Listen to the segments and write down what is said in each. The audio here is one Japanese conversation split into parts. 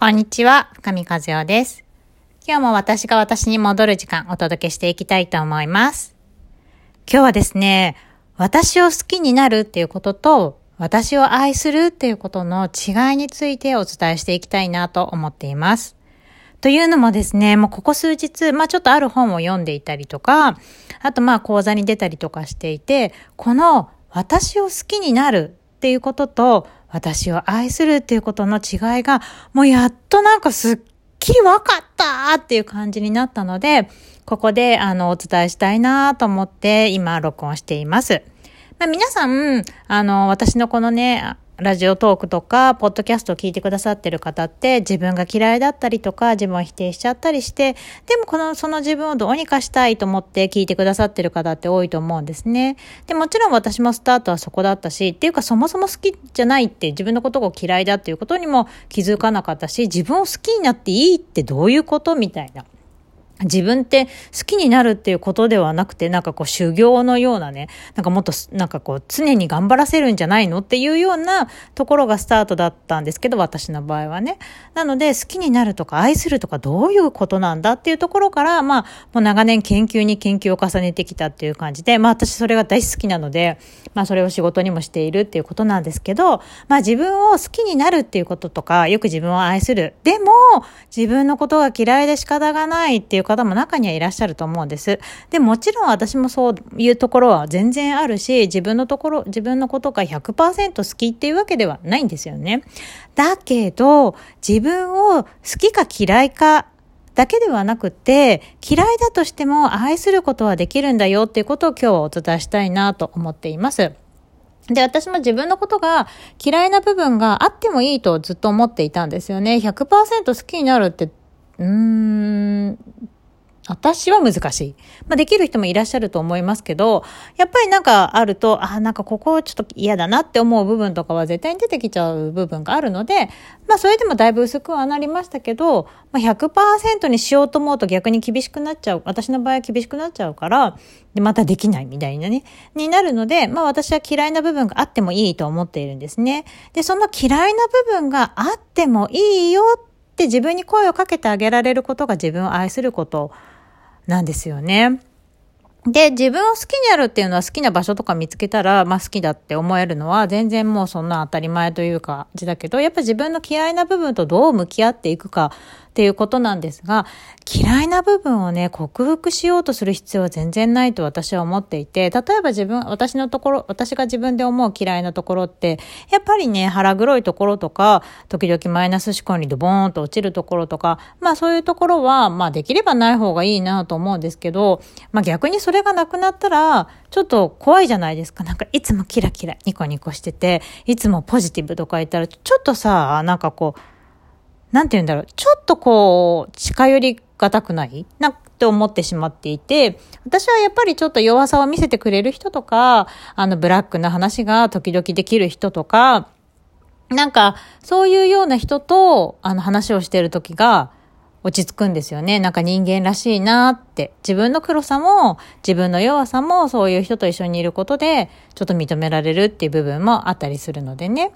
こんにちは、深見和代です。今日も私が私に戻る時間お届けしていきたいと思います。今日はですね、私を好きになるっていうことと、私を愛するっていうことの違いについてお伝えしていきたいなと思っています。というのもですね、もうここ数日、まあちょっとある本を読んでいたりとか、あとまあ講座に出たりとかしていて、この私を好きになるっていうことと、私を愛するっていうことの違いが、もうやっとなんかすっきり分かったっていう感じになったので、ここであのお伝えしたいなと思って今録音しています。まあ、皆さん、あの、私のこのね、ラジオトークとか、ポッドキャストを聞いてくださってる方って、自分が嫌いだったりとか、自分を否定しちゃったりして、でもこの、その自分をどうにかしたいと思って聞いてくださってる方って多いと思うんですね。で、もちろん私もスタートはそこだったし、っていうかそもそも好きじゃないって自分のことが嫌いだっていうことにも気づかなかったし、自分を好きになっていいってどういうことみたいな。自分って好きになるっていうことではなくて、なんかこう修行のようなね、なんかもっとなんかこう常に頑張らせるんじゃないのっていうようなところがスタートだったんですけど、私の場合はね。なので好きになるとか愛するとかどういうことなんだっていうところから、まあもう長年研究に研究を重ねてきたっていう感じで、まあ私それが大好きなので、まあそれを仕事にもしているっていうことなんですけど、まあ自分を好きになるっていうこととか、よく自分を愛する。でも自分のことが嫌いで仕方がないっていう方も中にはいらっしゃると思うんです。で、もちろん私もそういうところは全然あるし、自分のところ、自分のことが100%好きっていうわけではないんですよね。だけど、自分を好きか嫌いかだけではなくて、嫌いだとしても愛することはできるんだよっていうことを今日はお伝えしたいなと思っています。で、私も自分のことが嫌いな部分があってもいいとずっと思っていたんですよね。100%好きになるって、うーん、私は難しい。まあ、できる人もいらっしゃると思いますけど、やっぱりなんかあると、ああ、なんかここちょっと嫌だなって思う部分とかは絶対に出てきちゃう部分があるので、まあ、それでもだいぶ薄くはなりましたけど、まあ、100%にしようと思うと逆に厳しくなっちゃう。私の場合は厳しくなっちゃうから、で、またできないみたいなね、になるので、まあ、私は嫌いな部分があってもいいと思っているんですね。で、その嫌いな部分があってもいいよって自分に声をかけてあげられることが自分を愛することなんですよね。で、自分を好きにやるっていうのは好きな場所とか見つけたら、まあ好きだって思えるのは全然もうそんな当たり前というか、だけど、やっぱ自分の嫌いな部分とどう向き合っていくかっていうことなんですが、嫌いな部分をね、克服しようとする必要は全然ないと私は思っていて、例えば自分、私のところ、私が自分で思う嫌いなところって、やっぱりね、腹黒いところとか、時々マイナス思考にドボーンと落ちるところとか、まあそういうところは、まあできればない方がいいなと思うんですけど、まあ逆にそれがなくなったら、ちょっと怖いじゃないですか。なんかいつもキラキラニコニコしてて、いつもポジティブとか言ったら、ちょっとさ、なんかこう、なんて言うんだろう、ちょっとこう、近寄りがたくない？なって思ってしまっていて、私はやっぱりちょっと弱さを見せてくれる人とか、あの、ブラックな話が時々できる人とか、なんか、そういうような人と、あの、話をしてる時が、落ち着くんですよね。なんか人間らしいなって。自分の黒さも、自分の弱さも、そういう人と一緒にいることで、ちょっと認められるっていう部分もあったりするのでね。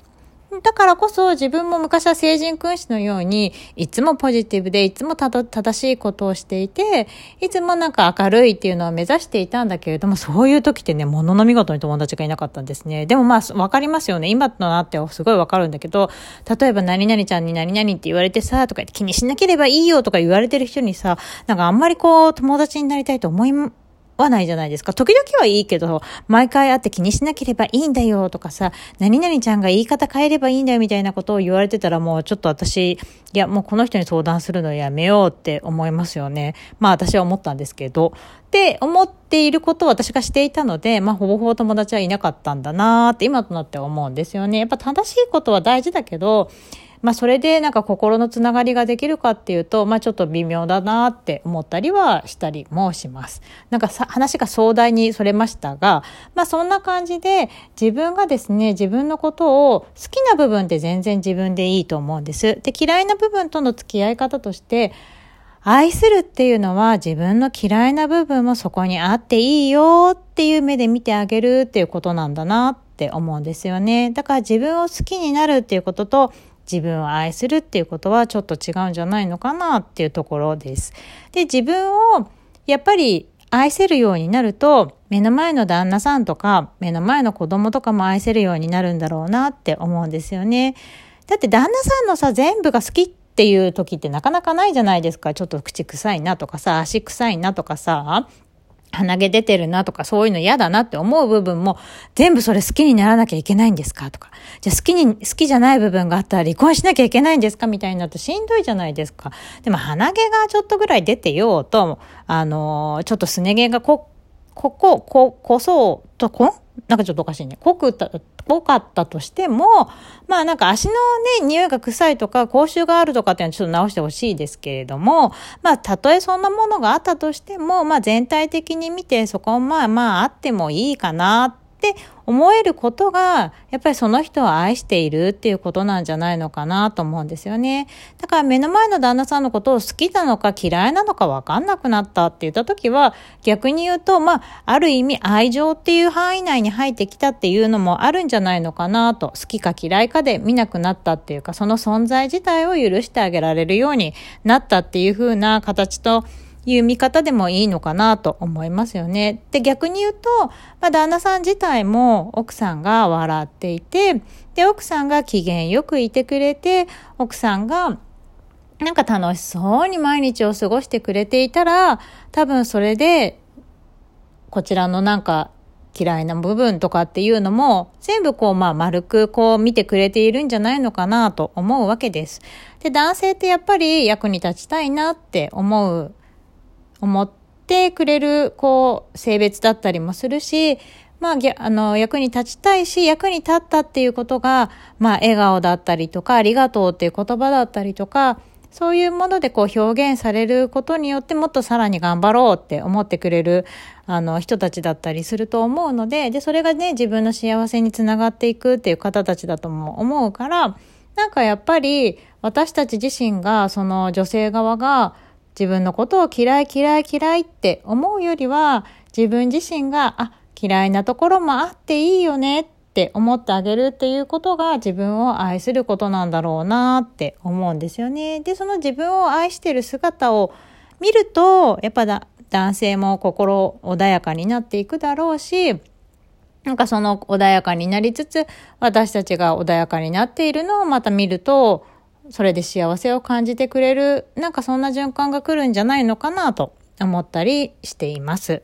だからこそ自分も昔は成人君子のように、いつもポジティブで、いつも正しいことをしていて、いつもなんか明るいっていうのを目指していたんだけれども、そういう時ってね、ものの見事に友達がいなかったんですね。でもまあ、わかりますよね。今となってはすごいわかるんだけど、例えば何々ちゃんに何々って言われてさ、とか言って気にしなければいいよとか言われてる人にさ、なんかあんまりこう、友達になりたいと思いはないじゃないですか。時々はいいけど、毎回会って気にしなければいいんだよとかさ、何々ちゃんが言い方変えればいいんだよみたいなことを言われてたらもうちょっと私、いやもうこの人に相談するのやめようって思いますよね。まあ私は思ったんですけど。って思っていることを私がしていたので、まあほぼほぼ友達はいなかったんだなーって今となって思うんですよね。やっぱ正しいことは大事だけど、まあそれでなんか心のつながりができるかっていうと、まあちょっと微妙だなって思ったりはしたりもします。なんかさ話が壮大にそれましたが、まあそんな感じで自分がですね、自分のことを好きな部分って全然自分でいいと思うんです。で、嫌いな部分との付き合い方として、愛するっていうのは自分の嫌いな部分もそこにあっていいよっていう目で見てあげるっていうことなんだなって思うんですよね。だから自分を好きになるっていうことと自分を愛するっていうことはちょっと違うんじゃないのかなっていうところです。で、自分をやっぱり愛せるようになると、目の前の旦那さんとか、目の前の子供とかも愛せるようになるんだろうなって思うんですよね。だって旦那さんのさ、全部が好きっていう時ってなかなかないじゃないですか。ちょっと口臭いなとかさ、足臭いなとかさ、鼻毛出てるなとかそういうの嫌だなって思う部分も全部それ好きにならなきゃいけないんですかとか。じゃあ好きに、好きじゃない部分があったら離婚しなきゃいけないんですかみたいになるとしんどいじゃないですか。でも鼻毛がちょっとぐらい出てようと、あのー、ちょっとすね毛が、ここ、こ、こそうと、こ？なんかちょっとおかしいね。濃くた、濃かったとしても、まあなんか足のね、匂いが臭いとか、口臭があるとかっていうのはちょっと直してほしいですけれども、まあたとえそんなものがあったとしても、まあ全体的に見てそこはまあまああってもいいかなってって思えることが、やっぱりその人を愛しているっていうことなんじゃないのかなと思うんですよね。だから目の前の旦那さんのことを好きなのか嫌いなのかわかんなくなったって言った時は、逆に言うと、まあ、ある意味愛情っていう範囲内に入ってきたっていうのもあるんじゃないのかなと、好きか嫌いかで見なくなったっていうか、その存在自体を許してあげられるようになったっていう風な形と、いう見方でもいいのかなと思いますよね。で、逆に言うと、まあ、旦那さん自体も奥さんが笑っていて、で、奥さんが機嫌よくいてくれて、奥さんがなんか楽しそうに毎日を過ごしてくれていたら、多分それで、こちらのなんか嫌いな部分とかっていうのも、全部こう、まあ、丸くこう見てくれているんじゃないのかなと思うわけです。で、男性ってやっぱり役に立ちたいなって思う思ってくれる、こう、性別だったりもするし、まあ、あの、役に立ちたいし、役に立ったっていうことが、まあ、笑顔だったりとか、ありがとうっていう言葉だったりとか、そういうものでこう表現されることによってもっとさらに頑張ろうって思ってくれるあの人たちだったりすると思うので、で、それがね、自分の幸せにつながっていくっていう方たちだとも思うから、なんかやっぱり私たち自身がその女性側が自分のことを嫌い嫌い嫌いって思うよりは、自分自身が、あ、嫌いなところもあっていいよねって思ってあげるっていうことが自分を愛することなんだろうなって思うんですよね。で、その自分を愛してる姿を見ると、やっぱだ男性も心穏やかになっていくだろうし、なんかその穏やかになりつつ、私たちが穏やかになっているのをまた見ると、それで幸せを感じてくれる、なんかそんな循環が来るんじゃないのかなと思ったりしています。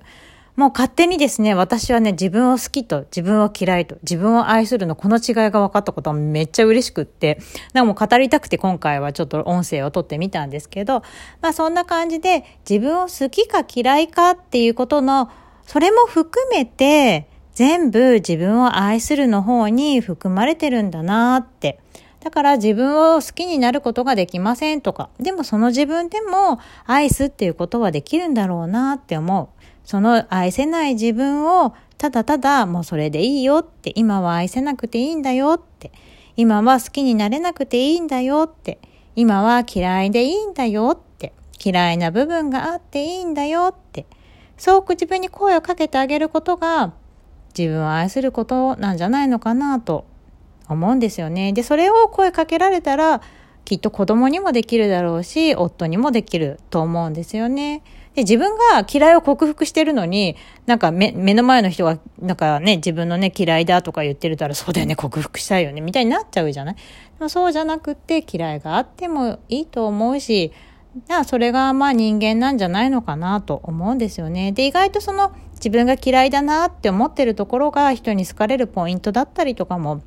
もう勝手にですね、私はね、自分を好きと自分を嫌いと自分を愛するのこの違いが分かったことはめっちゃ嬉しくって、なんかもう語りたくて今回はちょっと音声を撮ってみたんですけど、まあそんな感じで自分を好きか嫌いかっていうことの、それも含めて全部自分を愛するの方に含まれてるんだなって。だから自分を好きになることができませんとか、でもその自分でも愛すっていうことはできるんだろうなって思う。その愛せない自分をただただもうそれでいいよって、今は愛せなくていいんだよって、今は好きになれなくていいんだよって、今は嫌いでいいんだよって、嫌いな部分があっていいんだよって、そう自分に声をかけてあげることが自分を愛することなんじゃないのかなと思うんですよね。で、それを声かけられたら、きっと子供にもできるだろうし、夫にもできると思うんですよね。で、自分が嫌いを克服してるのに、なんか目、目の前の人が、なんかね、自分のね、嫌いだとか言ってるたら、そうだよね、克服したいよね、みたいになっちゃうじゃない？でもそうじゃなくって、嫌いがあってもいいと思うし、それがまあ人間なんじゃないのかなと思うんですよね。で、意外とその自分が嫌いだなって思ってるところが人に好かれるポイントだったりとかも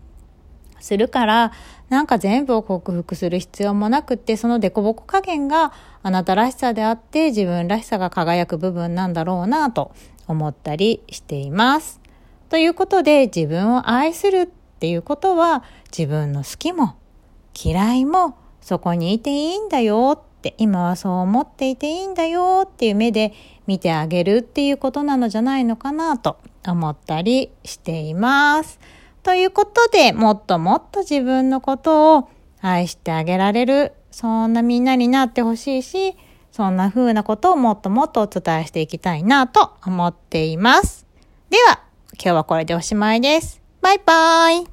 するから、なんか全部を克服する必要もなくって、その凸凹加減があなたらしさであって自分らしさが輝く部分なんだろうなと思ったりしています。ということで自分を愛するっていうことは自分の好きも嫌いもそこにいていいんだよって今はそう思っていていいんだよっていう目で見てあげるっていうことなのじゃないのかなと思ったりしています。ということで、もっともっと自分のことを愛してあげられる、そんなみんなになってほしいし、そんな風なことをもっともっとお伝えしていきたいなと思っています。では、今日はこれでおしまいです。バイバーイ